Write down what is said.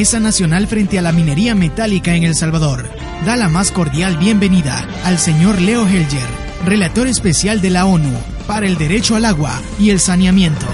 Mesa Nacional frente a la minería metálica en El Salvador da la más cordial bienvenida al señor Leo Helger, relator especial de la ONU para el derecho al agua y el saneamiento.